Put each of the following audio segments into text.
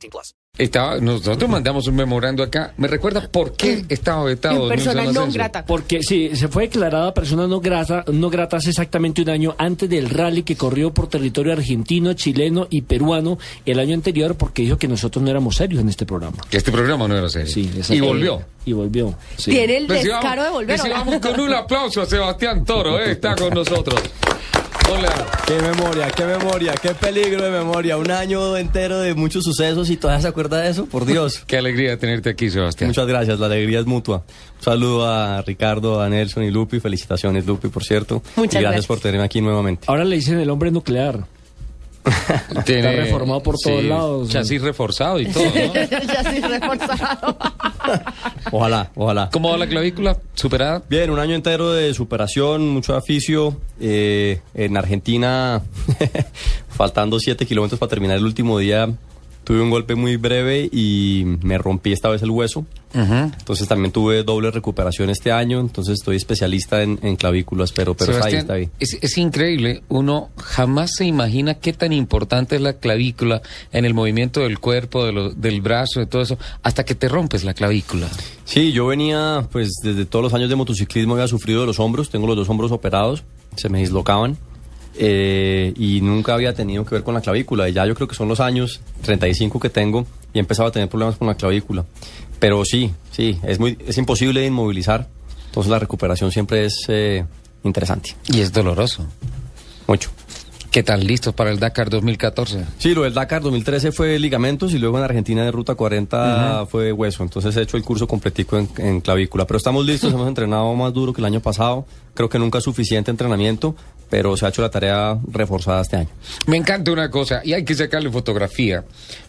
18 plus. Estaba, nosotros mandamos un memorando acá. ¿Me recuerda por qué estaba vetado? En persona Asensio? grata. Porque sí, se fue declarada persona no grata, no grata hace exactamente un año antes del rally que corrió por territorio argentino, chileno y peruano el año anterior porque dijo que nosotros no éramos serios en este programa. Que este programa no era serio. Sí, y volvió. Y volvió. sí. Tiene el descaro de volver. recibamos con un aplauso a Sebastián Toro, ¿eh? está con nosotros. Hola. Qué memoria, qué memoria, qué peligro de memoria. Un año entero de muchos sucesos y todavía se acuerda de eso, por Dios. Qué alegría tenerte aquí, Sebastián. Muchas gracias, la alegría es mutua. Un saludo a Ricardo, a Nelson y Lupi. Felicitaciones, Lupi, por cierto. Muchas y gracias, gracias. por tenerme aquí nuevamente. Ahora le dicen el hombre nuclear. Tiene- Está reformado por todos sí, lados. Chasis reforzado y todo, ¿no? ya estoy reforzado. Ojalá, ojalá. ¿Cómo va la clavícula? ¿Superada? Bien, un año entero de superación, mucho oficio. Eh, en Argentina, faltando 7 kilómetros para terminar el último día, tuve un golpe muy breve y me rompí esta vez el hueso. Entonces también tuve doble recuperación este año, entonces estoy especialista en, en clavículas, pero, pero está ahí, está ahí. Es, es increíble. Uno jamás se imagina qué tan importante es la clavícula en el movimiento del cuerpo, de lo- del brazo, de todo eso, hasta que te rompes la clavícula. Sí, yo venía, pues desde todos los años de motociclismo había sufrido de los hombros, tengo los dos hombros operados, se me dislocaban eh, y nunca había tenido que ver con la clavícula. Y ya yo creo que son los años 35 que tengo y he empezado a tener problemas con la clavícula. Pero sí, sí, es, muy, es imposible inmovilizar, entonces la recuperación siempre es eh, interesante, Y es doloroso. mucho. ¿Qué tan listos para el Dakar 2014? Sí, lo del Dakar 2013 fue ligamentos y luego en Argentina de Ruta 40 fue hueso. Entonces he hecho el curso completico en, en clavícula. Pero estamos listos, hemos entrenado más duro que el año pasado. Creo que nunca suficiente entrenamiento, pero se ha hecho la tarea reforzada este año. Me encanta una cosa, y hay que sacarle fotografía,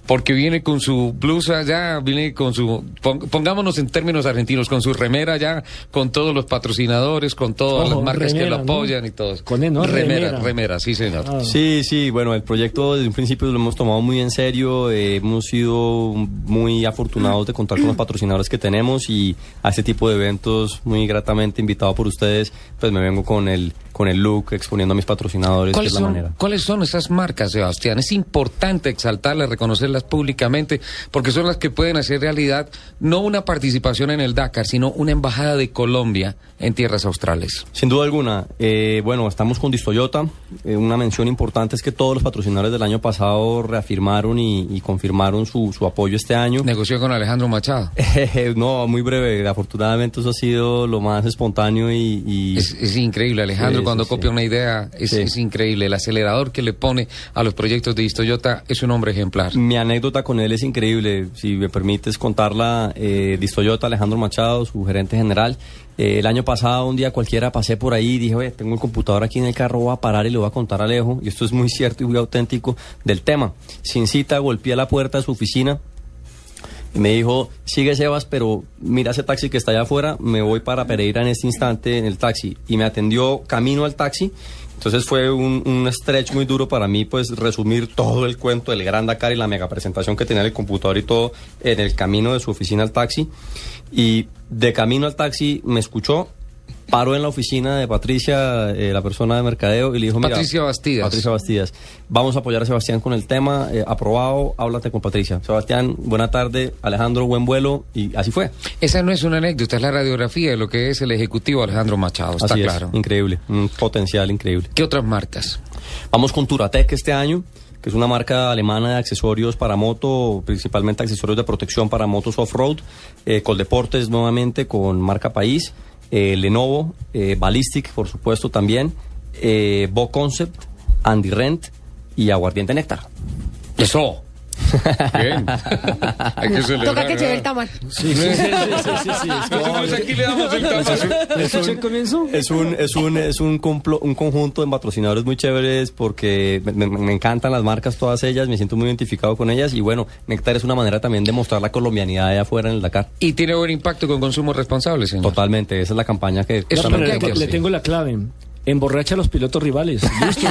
porque viene con su blusa ya, viene con su, pon- pongámonos en términos argentinos, con su remera ya, con todos los patrocinadores, con todas Ojo, las marcas que remera, lo ¿no? apoyan y todo. Con E, ¿no? remera, Remera. remera, sí señor. Ah. Sí, sí, bueno, el proyecto desde un principio lo hemos tomado muy en serio, eh, hemos sido muy afortunados de contar con los patrocinadores que tenemos y a este tipo de eventos muy gratamente invitado por ustedes, pues me vengo con el con el look exponiendo a mis patrocinadores, que ¿Cuáles es la son, manera. ¿Cuáles son esas marcas, Sebastián? Es importante exaltarlas, reconocerlas públicamente, porque son las que pueden hacer realidad no una participación en el Dakar, sino una embajada de Colombia en tierras australes. Sin duda alguna. Eh, bueno, estamos con Distoyota. Eh, una mención importante es que todos los patrocinadores del año pasado reafirmaron y, y confirmaron su, su apoyo este año. Negoció con Alejandro Machado. no, muy breve. Afortunadamente eso ha sido lo más espontáneo y... y- Es, es increíble, Alejandro, Sí, cuando sí, copia sí. una idea, es, Sí. es increíble. El acelerador que le pone a los proyectos de Toyota es un hombre ejemplar. Mi anécdota con él es increíble. Si me permites contarla, eh, Distoyota, Alejandro Machado, su gerente general. eh, el año pasado, un día cualquiera, pasé por ahí y dije, oye, tengo el computador aquí en el carro, voy a parar y le voy a contar a Alejo. Y esto es muy cierto y muy auténtico del tema. Sin cita, golpeé la puerta de su oficina me dijo, sigue Sebas, pero mira ese taxi que está allá afuera, me voy para Pereira en este instante en el taxi. Y me atendió camino al taxi. Entonces fue un, un stretch muy duro para mí, pues resumir todo el cuento del Gran Dakar y la mega presentación que tenía en el computador y todo en el camino de su oficina al taxi. Y de camino al taxi me escuchó, paró en la oficina de Patricia, eh, la persona de mercadeo, y le dijo, mira... Patricia Bastidas. Patricia Bastidas. Vamos a apoyar a Sebastián con el tema, eh, aprobado, háblate con Patricia. Sebastián, buena tarde, Alejandro, buen vuelo, y así fue. Esa no es una anécdota, es la radiografía de lo que es el ejecutivo Alejandro Machado, está así claro. es, increíble, un potencial increíble. ¿Qué otras marcas? Vamos con Turatec este año, que es una marca alemana de accesorios para moto, principalmente accesorios de protección para motos off-road. Eh, Coldeportes nuevamente con marca País. Eh, Lenovo, eh, Ballistic, por supuesto, también. Eh, Bo Concept, Andy Rent y Aguardiente Néctar. Eso. Bien. Hay que celebrar. Toca que lleve el tamal. Sí, sí, sí, sí, sí, sí, sí. Nosotros aquí le damos el tamal. ¿Escuchó el comienzo? Es un, es un, es un, conjunto de patrocinadores muy chéveres porque me, me- me encantan las marcas, todas ellas, me siento muy identificado con ellas y bueno, Nectar es una manera también de mostrar la colombianidad allá afuera en el Dakar. Y tiene buen impacto con consumo responsable, señor. Totalmente, esa es la campaña que... Le, tengo la clave. Emborracha a los pilotos rivales. Listo.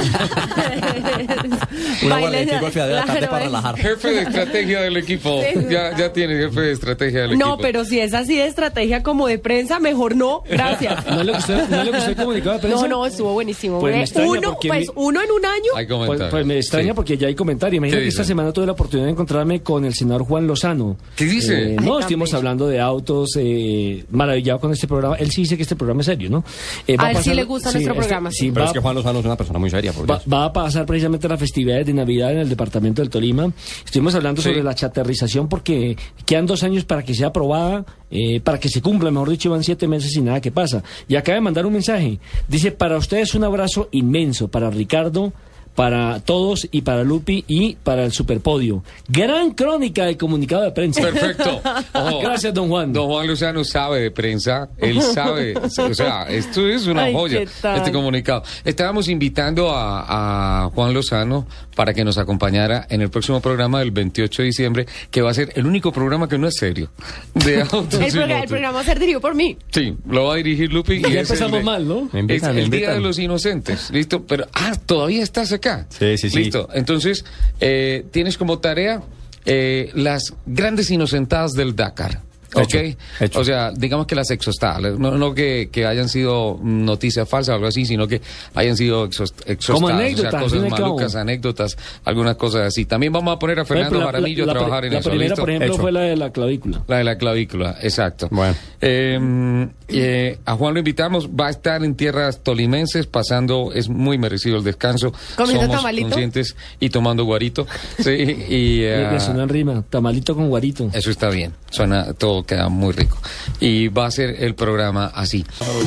Una tarde claro, para relajar. Jefe de estrategia del equipo. Sí. Ya, ya tiene jefe de estrategia del equipo. No, pero si es así de estrategia como de prensa, mejor no. Gracias. ¿No le gustó, no le gustó el comunicado de prensa? No, no, estuvo buenísimo. Pues Eh, uno, pues mi- uno en un año. Hay Pues, comentarios. pues me extraña Sí. porque ya hay comentarios. Imagina ¿Qué que esta semana tuve la oportunidad de encontrarme con el senador Juan Lozano. ¿Qué dice? Eh, no, estuvimos hablando de autos, eh, maravillado con este programa. Él sí dice que este programa es serio, ¿no? Eh, va A él sí le gusta nuestro este- programa. sí, Pero va, es que Juan Lozano es una persona muy seria, por va, a pasar precisamente las festividades de Navidad en el departamento del Tolima. Estuvimos hablando Sí. sobre la chaterrización porque quedan dos años para que sea aprobada, eh, para que se cumpla, mejor dicho, van siete meses y nada que pasa. Y acaba de mandar un mensaje. Dice, para ustedes un abrazo inmenso, para Ricardo, para todos y para Lupi y para el Superpodio. Gran crónica del comunicado de prensa. Perfecto. Ojo. Gracias, don Juan. Don Juan Lozano sabe de prensa, él sabe, o sea, esto es una Ay, joya, este comunicado. Estábamos invitando a, a Juan Lozano para que nos acompañara en el próximo programa del 28 de diciembre, que va a ser el único programa que no es serio. De autos El, programa va a ser dirigido por mí. Sí, lo va a dirigir Lupi. Y Ya empezamos de- mal, ¿no? Es el Día de los Inocentes, listo. Pero, ah, todavía estás acá. Sí, sí, sí. Listo. Entonces, eh, tienes como tarea eh, las grandes inocentadas del Dakar. ¿Ok? Hecho, hecho. O sea, digamos que las exostales, no, no que, que hayan sido noticias falsas o algo así, sino que hayan sido exos- exostadas, Como o sea, cosas malucas, anécdotas, algunas cosas así. También vamos a poner a ejemplo, Fernando la- Jaramillo la- a la trabajar en la eso. primera, ¿listo? por ejemplo, Hecho. fue la de la clavícula. La de la clavícula, exacto. Bueno. Eh, eh, a Juan lo invitamos, va a estar en tierras tolimenses, pasando, es muy merecido el descanso. ¿Comiendo Somos tamalito? conscientes y tomando guarito. Sí, y le suena en rima, tamalito con guarito. eso está bien, suena, todo queda muy rico. Y va a ser el programa así.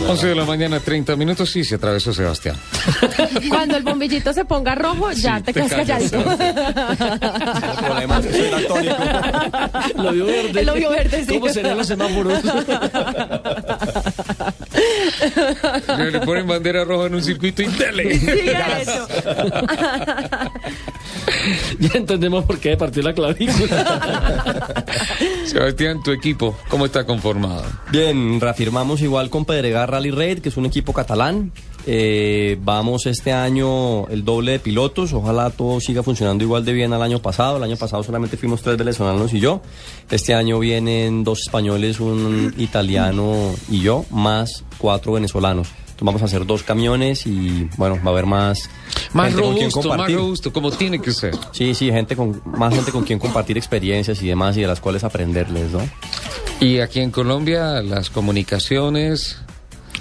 11 de la mañana, 30 minutos, sí, se atravesó Sebastián. Cuando el bombillito se ponga rojo, ya Sí, te te quedas callas, calladito. El problema es que soy. Lo vio verde. Lo vio verde, sí. ¿Cómo serían los semáforos? Le ponen bandera roja en un circuito y eso. ya entendemos por qué partió la clavícula. Sebastián, tu equipo, ¿cómo está conformado? Bien, reafirmamos igual con Pedregar Rally Raid, que es un equipo catalán. Eh, vamos este año el doble de pilotos. Ojalá todo siga funcionando igual de bien al año pasado. El año pasado solamente fuimos tres venezolanos y yo. Este año vienen dos españoles, un italiano y yo, más cuatro venezolanos. Entonces vamos a hacer dos camiones y bueno, va a haber más, Más gente con quien robusto, más robusto, como tiene que ser. Sí, sí, gente con, más gente con quien compartir experiencias y demás y de las cuales aprenderles, ¿no? Y aquí en Colombia, las comunicaciones,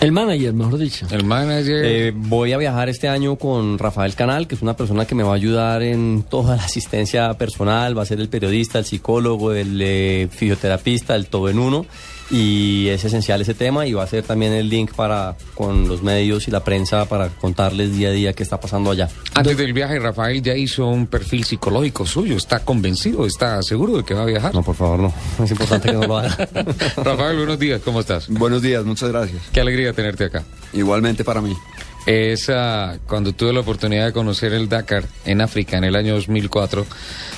El manager, mejor dicho. el manager. Eh, voy a viajar este año con Rafael Canal, que es una persona que me va a ayudar en toda la asistencia personal, va a ser el periodista, el psicólogo, el eh, fisioterapista, el todo en uno. Y es esencial ese tema y va a ser también el link para con los medios y la prensa para contarles día a día qué está pasando allá. Antes del viaje, Rafael ya hizo un perfil psicológico suyo. ¿Está convencido? ¿Está seguro de que va a viajar? No, por favor, no. Es importante que no lo haga. Rafael, buenos días. ¿Cómo estás? Buenos días, muchas gracias. Qué alegría tenerte acá. Igualmente para mí. Esa, cuando tuve la oportunidad de conocer el Dakar en África en el año 2004,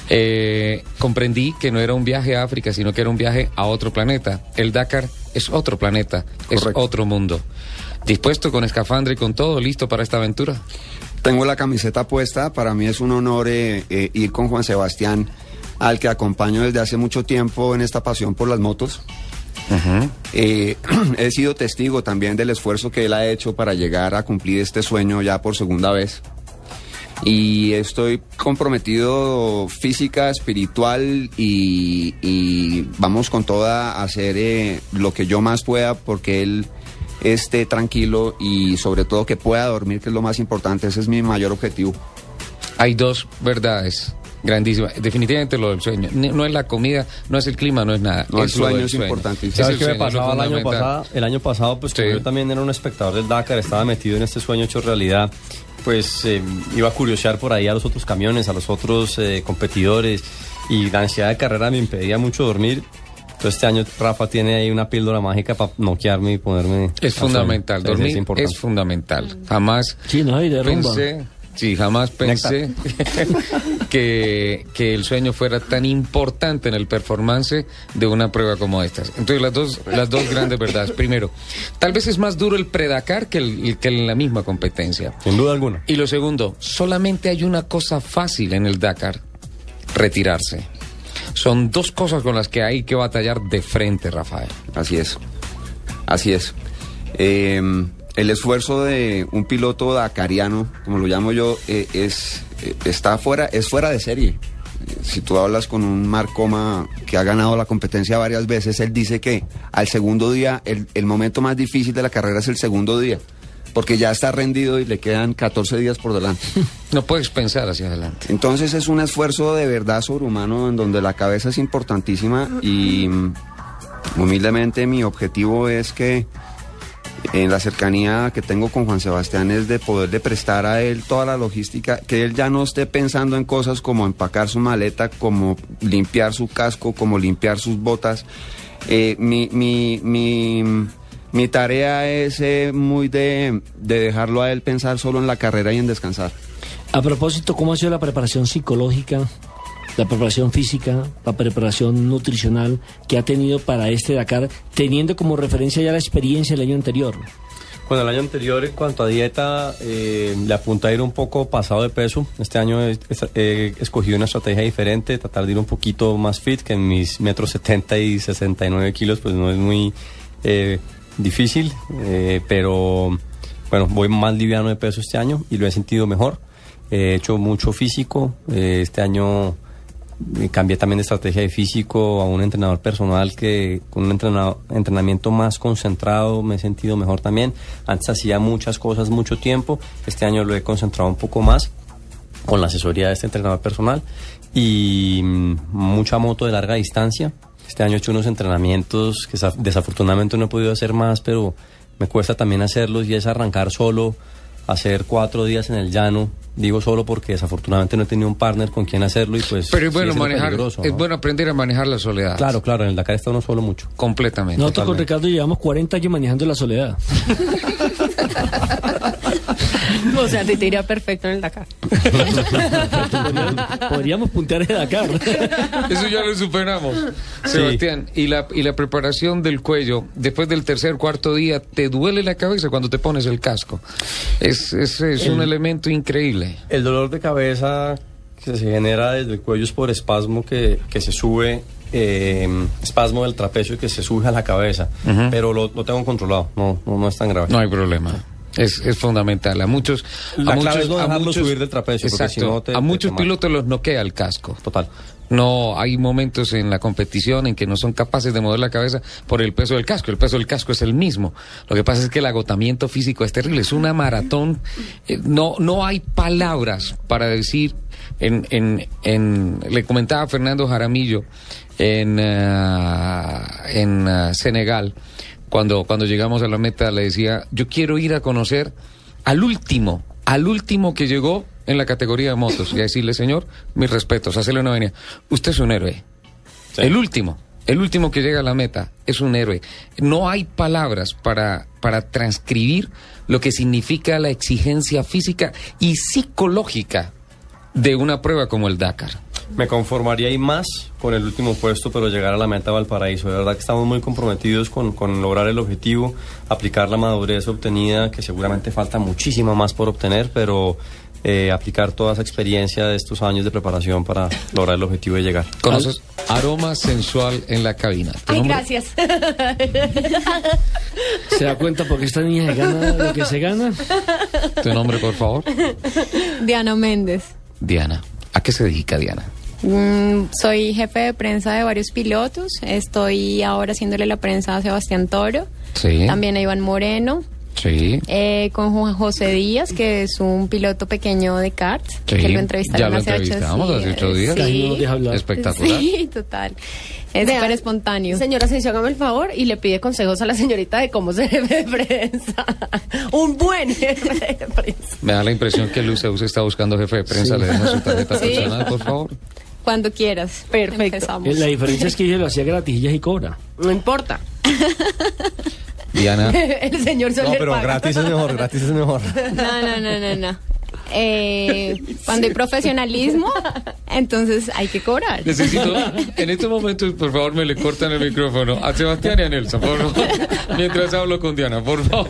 eh, comprendí que no era un viaje a África, sino que era un viaje a otro planeta. El Dakar es otro planeta, es otro mundo. ¿Dispuesto con escafandra y con todo, listo para esta aventura? Tengo la camiseta puesta, para mí es un honor eh, eh, ir con Juan Sebastián, al que acompaño desde hace mucho tiempo en esta pasión por las motos. Eh, he sido testigo también del esfuerzo que él ha hecho para llegar a cumplir este sueño ya por segunda vez. Y estoy comprometido física, espiritual y, y vamos con toda a hacer eh, lo que yo más pueda porque él esté tranquilo y sobre todo que pueda dormir, que es lo más importante. Ese es mi mayor objetivo. Hay dos verdades grandísimas. Definitivamente lo del sueño. No es la comida, no es el clima, no es nada. No, el es lo sueño es importantísimo. Es ¿Sabes el qué me es pasaba el año pasado? El año pasado, pues como yo también era un espectador del Dakar, estaba metido en este sueño hecho realidad, pues eh, iba a curiosear por ahí a los otros camiones, a los otros eh, competidores y la ansiedad de carrera me impedía mucho dormir. Entonces este año Rafa tiene ahí una píldora mágica para noquearme y ponerme... Es fundamental, dormir es, importante. fundamental. Jamás Sí, no, y de rumba. pensé, sí, jamás pensé que, que el sueño fuera tan importante en el performance de una prueba como estas. Entonces las dos, las dos grandes verdades. Primero, tal vez es más duro el predacar que, el, que la misma competencia. Sin duda alguna. Y lo segundo, solamente hay una cosa fácil en el Dakar, retirarse. Son dos cosas con las que hay que batallar de frente, Rafael. Así es. Así es. Eh, el esfuerzo de un piloto dakariano, como lo llamo yo, eh, es eh, está fuera, es fuera de serie. Eh, Si tú hablas con un Marcoma que ha ganado la competencia varias veces, él dice que al segundo día, el, el momento más difícil de la carrera es el segundo día, porque ya está rendido y le quedan 14 días por delante. No puedes pensar hacia adelante. Entonces es un esfuerzo de verdad sobrehumano en donde la cabeza es importantísima y mm, humildemente mi objetivo es que en la cercanía que tengo con Juan Sebastián es de poderle prestar a él toda la logística, que él ya no esté pensando en cosas como empacar su maleta, como limpiar su casco, como limpiar sus botas. Eh, mi, mi, mi, mi tarea es eh, muy de, de dejarlo a él pensar solo en la carrera y en descansar. A propósito, ¿cómo ha sido la preparación psicológica, la preparación física, la preparación nutricional que ha tenido para este Dakar, teniendo como referencia ya la experiencia del año anterior? Bueno, el año anterior en cuanto a dieta eh, le apunté a ir un poco pasado de peso. Este año he, escogido una estrategia diferente, tratar de ir un poquito más fit, que en mis metros 70 y 69 kilos pues no es muy eh, difícil, eh, pero bueno, voy más liviano de peso este año y lo he sentido mejor. He hecho mucho físico, eh, este año cambié también de estrategia de físico a un entrenador personal que con un entrenado- entrenamiento más concentrado me he sentido mejor también. Antes hacía muchas cosas mucho tiempo, este año lo he concentrado un poco más con la asesoría de este entrenador personal y mm, mucha moto de larga distancia. Este año he hecho unos entrenamientos que sa- desafortunadamente no he podido hacer más, pero me cuesta también hacerlos y es arrancar solo, hacer cuatro días en el llano. Digo solo porque desafortunadamente no he tenido un partner con quien hacerlo y pues... Pero es bueno manejar, es ¿no? bueno aprender a manejar la soledad. Claro, claro, en el Dakar está uno solo mucho. Completamente. Nosotros con. Ricardo llevamos 40 años manejando la soledad. O sea, te iría perfecto en el Dakar. Podríamos, podríamos puntear el Dakar. Eso ya lo superamos. Sebastián, y la, y la preparación del cuello, después del tercer, cuarto día, ¿te duele la cabeza cuando te pones el casco? Es, es, es un elemento increíble. El dolor de cabeza que se genera desde el cuello es por espasmo que, que se sube, eh, espasmo del trapecio que se sube a la cabeza, pero lo, lo tengo controlado, no, no, no es tan grave. No hay problema. Es, es fundamental. A muchos. La a clave muchos, es no a dejarlo muchos- subir del trapecio, porque Exacto. si no te- a muchos te pilotos los noquea el casco. Total. No, hay momentos en la competición en que no son capaces de mover la cabeza por el peso del casco. El peso del casco es el mismo. Lo que pasa es que el agotamiento físico es terrible. Es una maratón. Eh, no, no hay palabras para decir. En, en, en, le comentaba a Fernando Jaramillo en, ah, en ah, Senegal, cuando, cuando llegamos a la meta, le decía, yo quiero ir a conocer al último, al último que llegó en la categoría de motos y a decirle, señor, mis respetos, hacerle una venia. Usted es un héroe. Sí. El último, el último que llega a la meta es un héroe. No hay palabras para, para transcribir lo que significa la exigencia física y psicológica de una prueba como el Dakar. Me conformaría y más con el último puesto, pero llegar a la meta Valparaíso. De verdad que estamos muy comprometidos con, con lograr el objetivo, aplicar la madurez obtenida, que seguramente falta muchísima más por obtener, pero eh, aplicar toda esa experiencia de estos años de preparación para lograr el objetivo de llegar. ¿Conoces? Aroma sensual en la cabina. ¿Tu Ay, nombre? gracias. ¿Se da cuenta porque esta niña gana lo que se gana? ¿Tu nombre, por favor? Diana Méndez. Diana. ¿A qué se dedica Diana? Mm, soy jefe de prensa de varios pilotos. Estoy ahora haciéndole la prensa a Sebastián Toro. Sí. También a Iván Moreno. Sí. eh, con Juan José Díaz, que es un piloto pequeño de kart. Sí, Que lo entrevistaron ya lo hace ocho entrevistamos hace ocho días. No hablar. Espectacular. Sí, total. Es súper espontáneo. Señora Asensio, hágame el favor y le pide consejos a la señorita de cómo ser jefe de prensa. Un buen jefe de prensa. Me da la impresión que Luce Uce está buscando jefe de prensa. Le dejo su tarjeta Sí. personal, por favor. Cuando quieras. Perfecto. Empezamos. Eh, La diferencia es que ella lo hacía gratis y ella sí cobra. No importa. Diana, El señor No, Soler pero paga. gratis es mejor, gratis es mejor. No, no, no, no, no. Eh, cuando hay profesionalismo, entonces hay que cobrar. necesito, en estos momentos, por favor, me le cortan el micrófono a Sebastián y a Nelson, por favor, mientras hablo con Diana, por favor.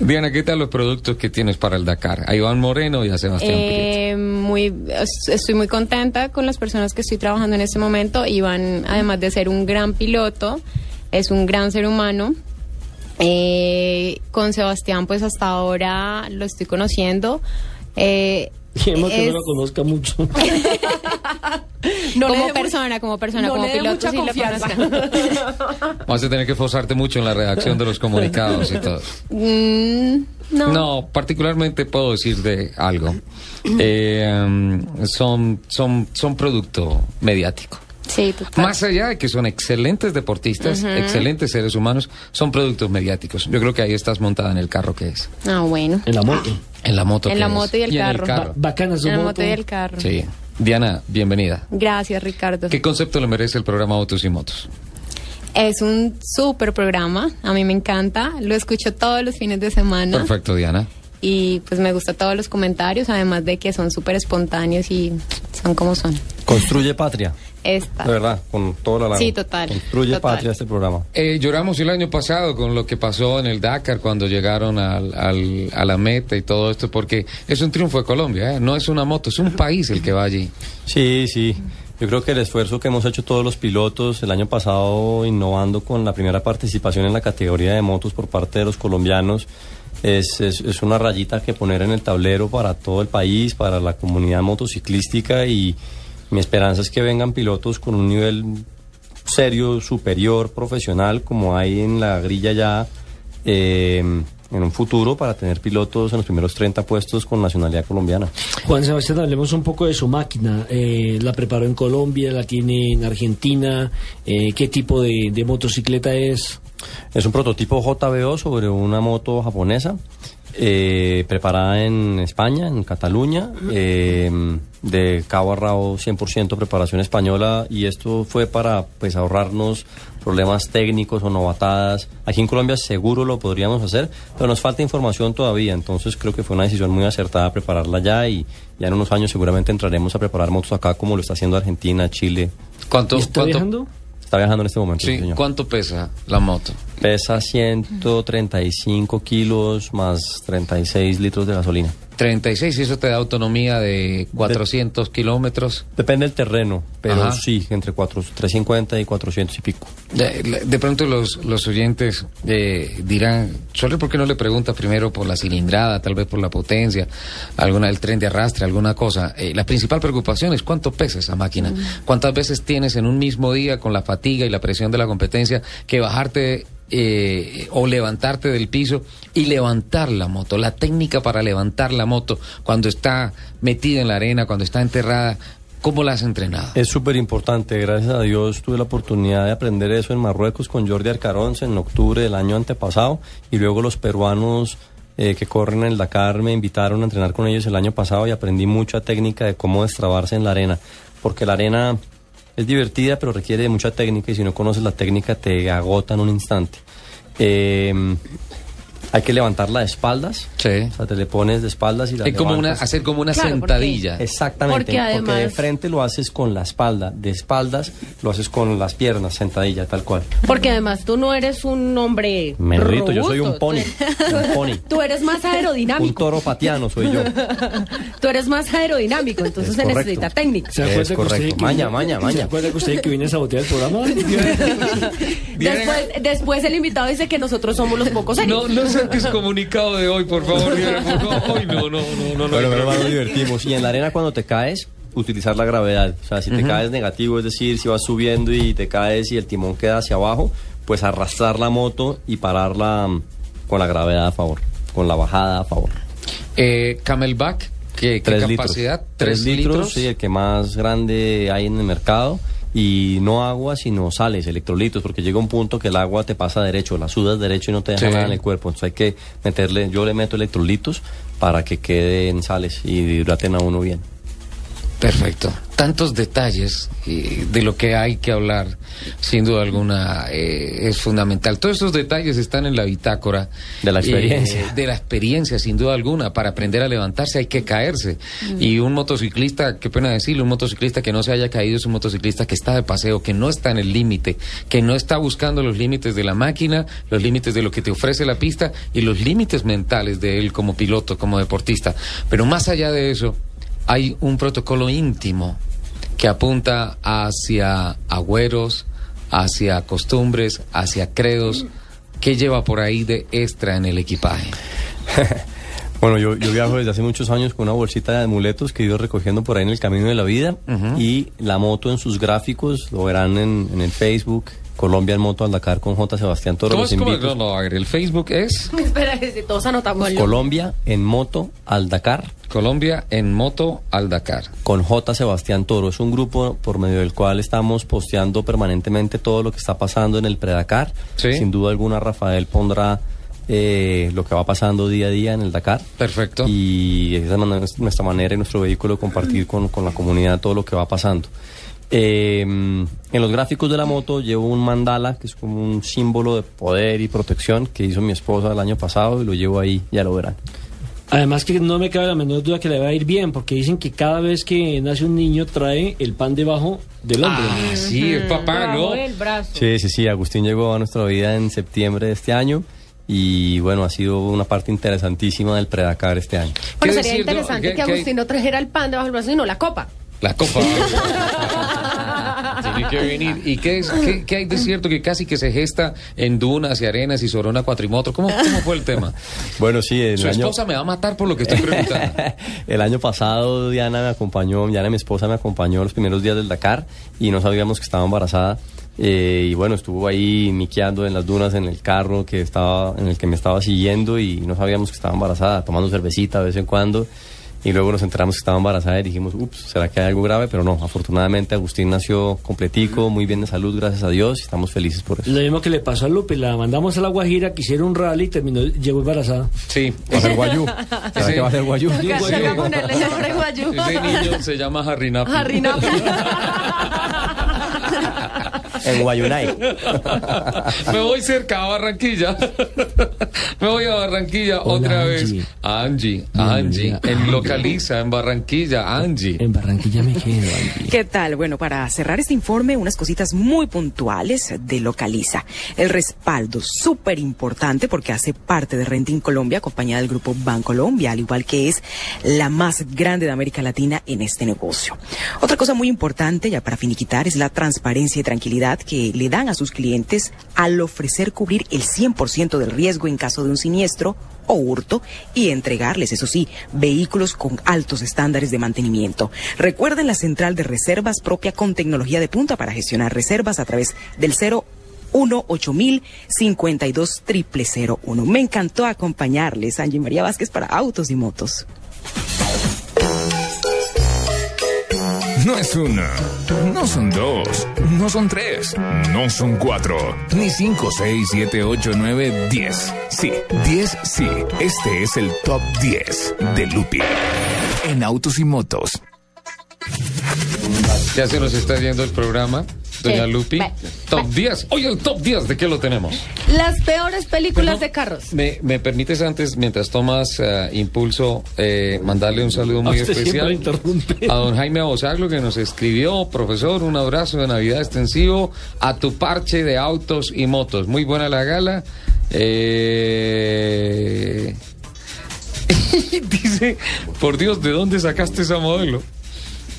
Diana, ¿qué tal los productos que tienes para el Dakar? A Iván Moreno y a Sebastián. Eh, muy, es- estoy muy contenta con las personas que estoy trabajando en este momento. Iván, además de ser un gran piloto, es un gran ser humano. Eh, con Sebastián, pues hasta ahora lo estoy conociendo. Eh, Queremos que es- no lo conozca mucho. No como persona, como persona, no como piloto, sí lo. Vas a tener que esforzarte mucho en la redacción de los comunicados y todo. Mm, no. No, particularmente puedo decir de algo. Eh, um, son, son, son producto mediático. Sí, total. Más allá de que son excelentes deportistas, excelentes seres humanos, son productos mediáticos. Yo creo que ahí estás montada en el carro que es. Ah, bueno. En la moto. En la moto. En la moto y el en carro. Ba- bacana su En la moto. moto y el carro. Sí. Diana, bienvenida. Gracias, Ricardo. ¿Qué concepto le merece el programa Autos y Motos? Es un súper programa, a mí me encanta, lo escucho todos los fines de semana Perfecto, Diana. Y pues me gustan todos los comentarios, además de que son súper espontáneos y son como son. Construye patria, Esta. de verdad, con todo la Sí, total, Construye total. patria este programa. Eh, lloramos el año pasado con lo que pasó en el Dakar cuando llegaron al, al- a la meta y todo esto, porque es un triunfo de Colombia, ¿eh? no es una moto, es un país el que va allí. Sí, sí. Yo creo que el esfuerzo que hemos hecho todos los pilotos el año pasado innovando con la primera participación en la categoría de motos por parte de los colombianos es, es, es una rayita que poner en el tablero para todo el país, para la comunidad motociclística y mi esperanza es que vengan pilotos con un nivel serio, superior, profesional, como hay en la grilla ya eh, en un futuro para tener pilotos en los primeros 30 puestos con nacionalidad colombiana. Juan Sebastián, hablemos un poco de su máquina. Eh, ¿La preparó en Colombia? ¿La tiene en Argentina? Eh, ¿Qué tipo de, de motocicleta es? Es un prototipo JBO sobre una moto japonesa, eh, preparada en España, en Cataluña, eh, de cabo a rabo 100% preparación española y esto fue para pues ahorrarnos problemas técnicos o novatadas. Aquí en Colombia seguro lo podríamos hacer, pero nos falta información todavía, entonces creo que fue una decisión muy acertada prepararla ya y ya en unos años seguramente entraremos a preparar motos acá como lo está haciendo Argentina, Chile. ¿Cuánto, ¿Y ¿Está cuánto- viajando? Está viajando en este momento. sí, señor. ¿Cuánto pesa la moto? Pesa 135 kilos más 36 litros de gasolina. 36, y eso te da autonomía de 400 kilómetros. Depende del terreno, pero Ajá. sí, entre 4, 350 y 400 y pico. De, de pronto los, los oyentes eh, dirán, ¿solo por qué no le pregunta primero por la cilindrada, tal vez por la potencia, alguna del tren de arrastre, alguna cosa? Eh, la principal preocupación es cuánto pesa esa máquina. ¿Cuántas veces tienes en un mismo día con la fatiga y la presión de la competencia que bajarte eh, o levantarte del piso y levantar la moto? La técnica para levantar la moto cuando está metida en la arena, cuando está enterrada, ¿cómo la has entrenado? Es súper importante, gracias a Dios tuve la oportunidad de aprender eso en Marruecos con Jordi Arcarons en octubre del año antepasado y luego los peruanos eh, que corren el Dakar me invitaron a entrenar con ellos el año pasado y aprendí mucha técnica de cómo destrabarse en la arena, porque la arena es divertida pero requiere de mucha técnica y si no conoces la técnica te agota en un instante. Eh, hay que levantarla de espaldas, Sí. o sea, te le pones de espaldas y la Es como una, levantas. hacer como una Claro, porque- sentadilla. Exactamente, Porque además- de frente lo haces con la espalda, de espaldas lo haces con las piernas, sentadilla, tal cual. Porque además tú no eres un hombre. Menudito, yo soy un pony, un pony. Tú eres más Un aerodinámico. toro patiano soy yo. Tú eres más aerodinámico, entonces Es se correcto. necesita técnica. ¿Se Es acuerda que correcto. usted que Maña, maña, maña. ¿Se acuerda que usted que viene a sabotear el programa? Después, después el invitado dice que nosotros somos los pocos serios. No, no saques comunicado de hoy, por favor. Ay, no, no, no, no, no. Bueno, pero nos divertimos. Y en la arena cuando te caes, utilizar la gravedad. O sea, si te caes negativo, es decir, si vas subiendo y te caes y el timón queda hacia abajo, pues arrastrar la moto y pararla mm, con la gravedad a favor, con la bajada a favor. Eh, Camelback, ¿qué, qué Tres capacidad? litros. Tres litros, sí, el que más grande hay en el mercado. Y no agua, sino sales, electrolitos, porque llega un punto que el agua te pasa derecho, la sudas derecho y no te deja Sí. nada en el cuerpo. Entonces hay que meterle, yo le meto electrolitos para que queden sales y hidraten a uno bien. Perfecto. Tantos detalles eh, de lo que hay que hablar, sin duda alguna, eh, es fundamental. Todos esos detalles están en la bitácora. De la eh, experiencia. de la experiencia, sin duda alguna. Para aprender a levantarse hay que caerse. Y un motociclista, qué pena decirlo, un motociclista que no se haya caído es un motociclista que está de paseo, que no está en el límite, que no está buscando los límites de la máquina, los límites de lo que te ofrece la pista y los límites mentales de él como piloto, como deportista. Pero más allá de eso, hay un protocolo íntimo que apunta hacia agüeros, hacia costumbres, hacia credos. ¿Qué lleva por ahí de extra en el equipaje? Bueno, yo, yo viajo desde hace muchos años con una bolsita de amuletos que he ido recogiendo por ahí en el camino de la vida y la moto en sus gráficos, lo verán en, en el Facebook, Colombia en moto al Dakar con J. Sebastián Toro. ¿Cómo Los invito. No, el Facebook es Espera, que si todos anotamos. Colombia en moto al Dakar Colombia en moto al Dakar. con J. Sebastián Toro. Es un grupo por medio del cual estamos posteando permanentemente todo lo que está pasando en el Predakar. Sí. Sin duda alguna, Rafael pondrá eh, lo que va pasando día a día en el Dakar. Perfecto. Y esa es nuestra manera y nuestro vehículo de compartir con, con la comunidad todo lo que va pasando. Eh, en los gráficos de la moto llevo un mandala, que es como un símbolo de poder y protección que hizo mi esposa el año pasado y lo llevo ahí, ya lo verán. Además que no me cabe la menor duda que le va a ir bien, porque dicen que cada vez que nace un niño trae el pan debajo del hombro. Ah, sí, el papá, ¿no? El brazo. Sí, sí, sí, Agustín llegó a nuestra vida en septiembre de este año y bueno, ha sido una parte interesantísima del Predakar este año. Bueno, ¿Qué sería decir, no? interesante ¿Qué- que qué- Agustín no trajera el pan debajo del brazo, sino la copa. La copa. Tiene que venir. ¿Y qué, es, qué, qué hay de cierto que casi que se gesta en dunas y arenas y sobre una cuatrimoto? ¿Cómo, cómo fue el tema? Bueno, sí, el Su año, esposa me va a matar por lo que estoy preguntando. el año pasado Diana me acompañó, Diana mi esposa me acompañó los primeros días del Dakar y no sabíamos que estaba embarazada. Eh, y bueno, estuvo ahí miqueando en las dunas en el carro que estaba, en el que me estaba siguiendo y no sabíamos que estaba embarazada, tomando cervecita de vez en cuando. Y luego nos enteramos que estaba embarazada y dijimos, ups, ¿será que hay algo grave? Pero no, afortunadamente Agustín nació completico, muy bien de salud, gracias a Dios, y estamos felices por eso. Lo mismo que le pasó a Lupe, la mandamos a la Guajira, que hicieron un rally y terminó, llegó embarazada. Sí. Va a ser guayú. ¿Será Sí. que va a ser guayú? Nombre guayú. Ese niño se llama Harry Napi. En Guayunay. Me voy cerca a Barranquilla. Me voy a Barranquilla Hola, otra Angie. vez. Angie, Angie. En localiza, en Barranquilla, Angie. En Barranquilla me quedo, Angie. ¿Qué tal? Bueno, para cerrar este informe, unas cositas muy puntuales de Localiza. El respaldo, súper importante porque hace parte de Renting Colombia, compañía del grupo Bancolombia, al igual que es la más grande de América Latina en este negocio. Otra cosa muy importante, ya para finiquitar, es la transparencia y tranquilidad que le dan a sus clientes al ofrecer cubrir el 100% del riesgo en caso de un siniestro o hurto y entregarles, eso sí, vehículos con altos estándares de mantenimiento. Recuerden la central de reservas propia con tecnología de punta para gestionar reservas a través del 018 52 001. Me encantó acompañarles, Angie María Vázquez, para Autos y Motos. No es una, no son dos, no son tres, no son cuatro, ni cinco, seis, siete, ocho, nueve, diez. Sí, diez, sí. Este es el top 10 de Lupi en autos y motos. Ya se nos está yendo el programa, doña Sí. Lupi. Top 10. Oye, el top 10, ¿de qué lo tenemos? Las peores películas Perdón, de carros. ¿Me, me permites antes, mientras tomas eh, impulso, eh, mandarle un saludo muy A usted especial a don Jaime Abosaglo que nos escribió, profesor, un abrazo de Navidad extensivo a tu parche de autos y motos. Muy buena la gala. Eh... Dice, por Dios, ¿de dónde sacaste esa modelo?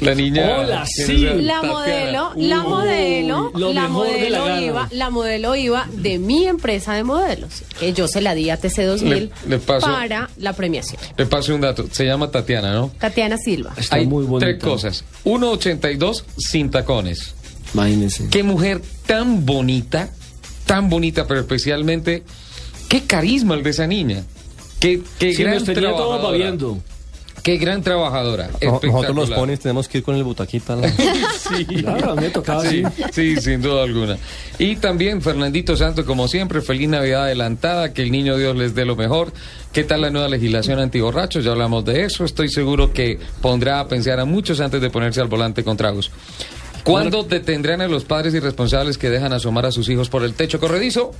La niña. Hola, ¿quién sí. esa? La modelo, la modelo, lo la la modelo gala. iba, la modelo iba de mi empresa de modelos, que yo se la di a TC2000 Le- le paso. para la premiación. Le paso un dato. Se llama Tatiana, ¿no? Tatiana Silva. Está Hay muy bonito. tres cosas. 1.82 sin tacones. Imagínense. Qué mujer tan bonita, tan bonita, pero especialmente, qué carisma el de esa niña. Qué, qué Sí, gran trabajadora. babiando. Qué gran trabajadora. No- nosotros los ponis tenemos que ir con el butaquita. Sí. Claro, me tocaba Sí, sí, sin duda alguna. Y también Fernandito Santo, como siempre, feliz Navidad adelantada, que el niño Dios les dé lo mejor. ¿Qué tal la nueva legislación antiborrachos? Ya hablamos de eso. Estoy seguro que pondrá a pensar a muchos antes de ponerse al volante con tragos. ¿Cuándo detendrán a los padres irresponsables que dejan asomar a sus hijos por el techo corredizo?